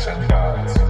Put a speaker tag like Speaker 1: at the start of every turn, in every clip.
Speaker 1: action gods.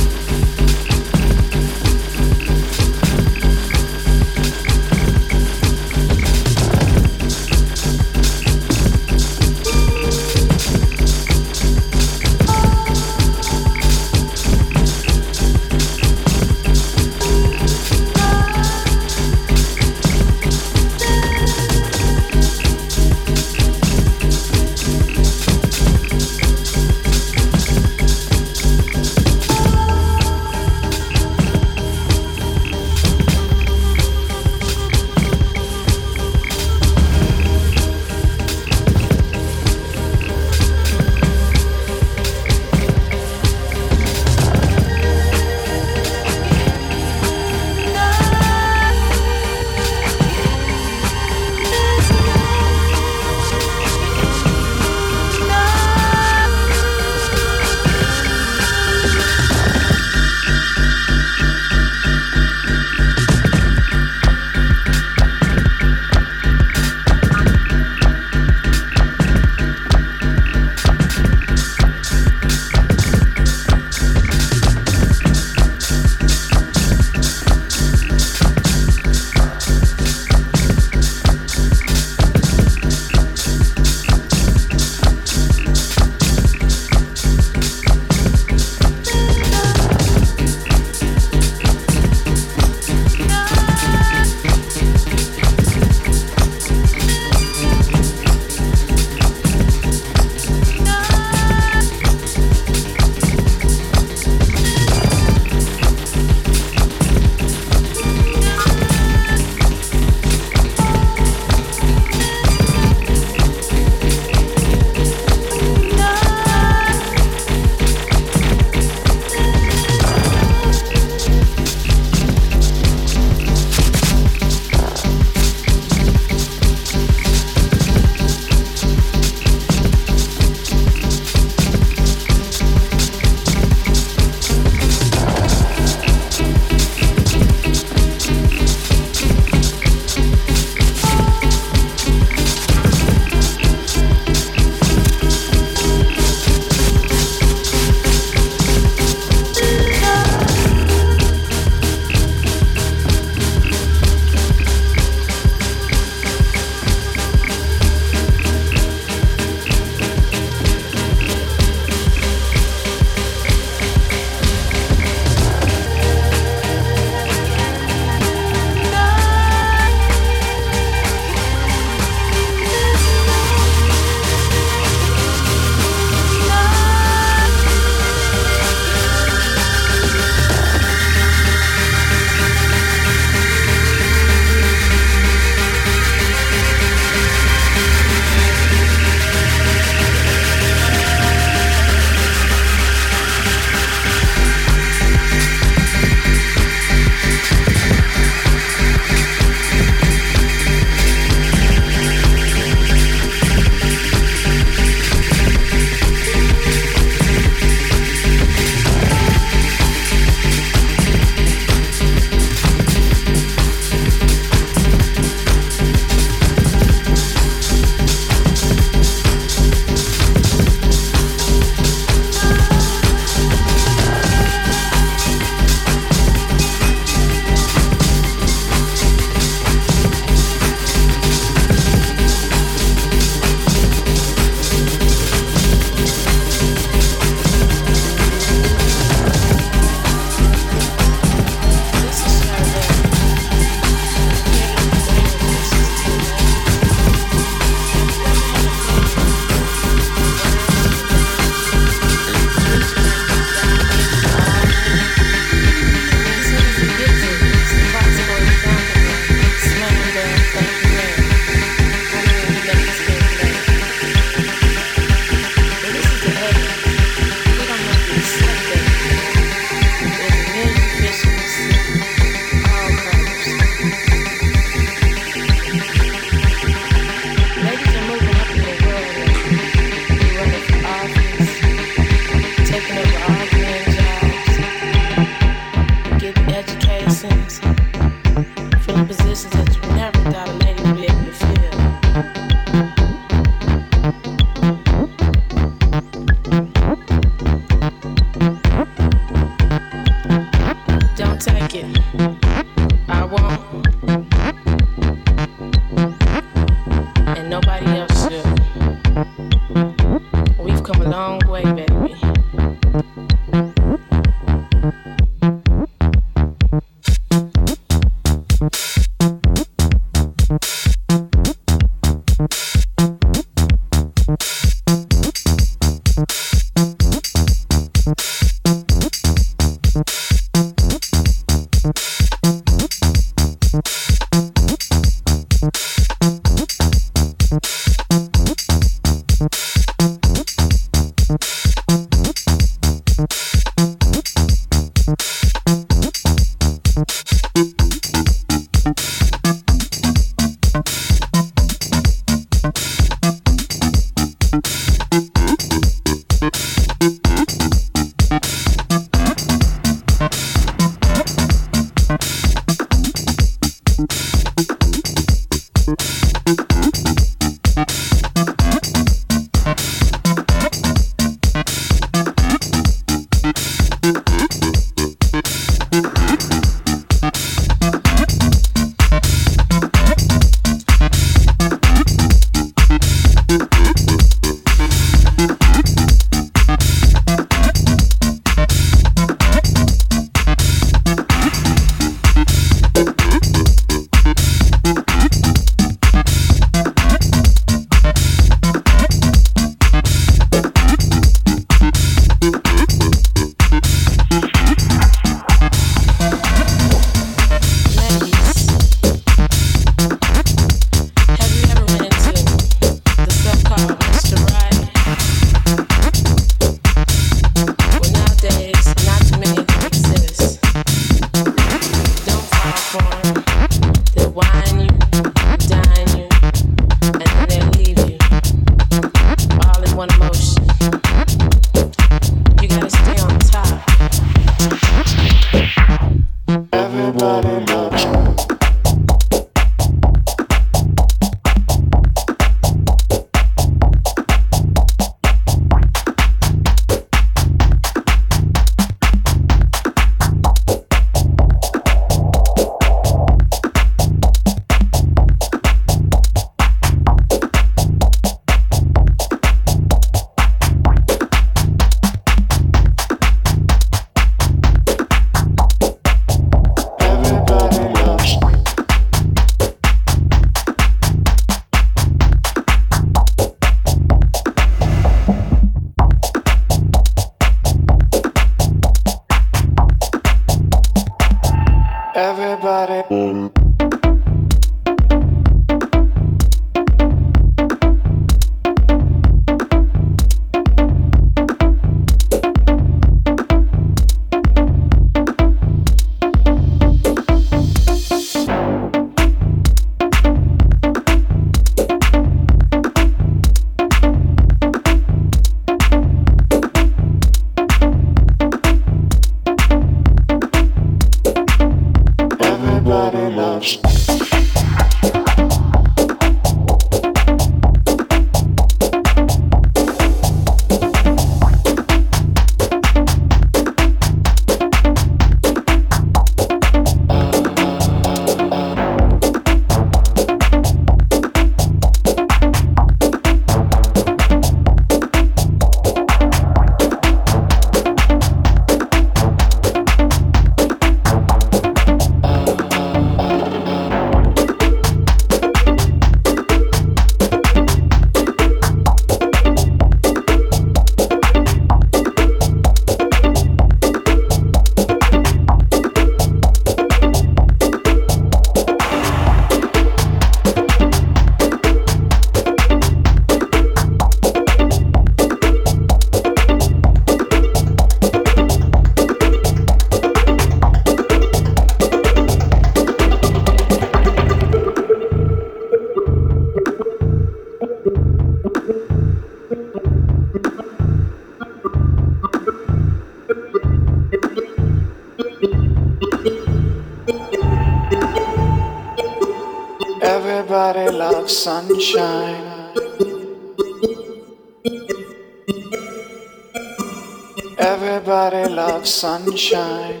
Speaker 1: Sunshine,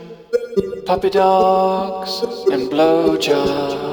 Speaker 1: puppy dogs and blowjobs.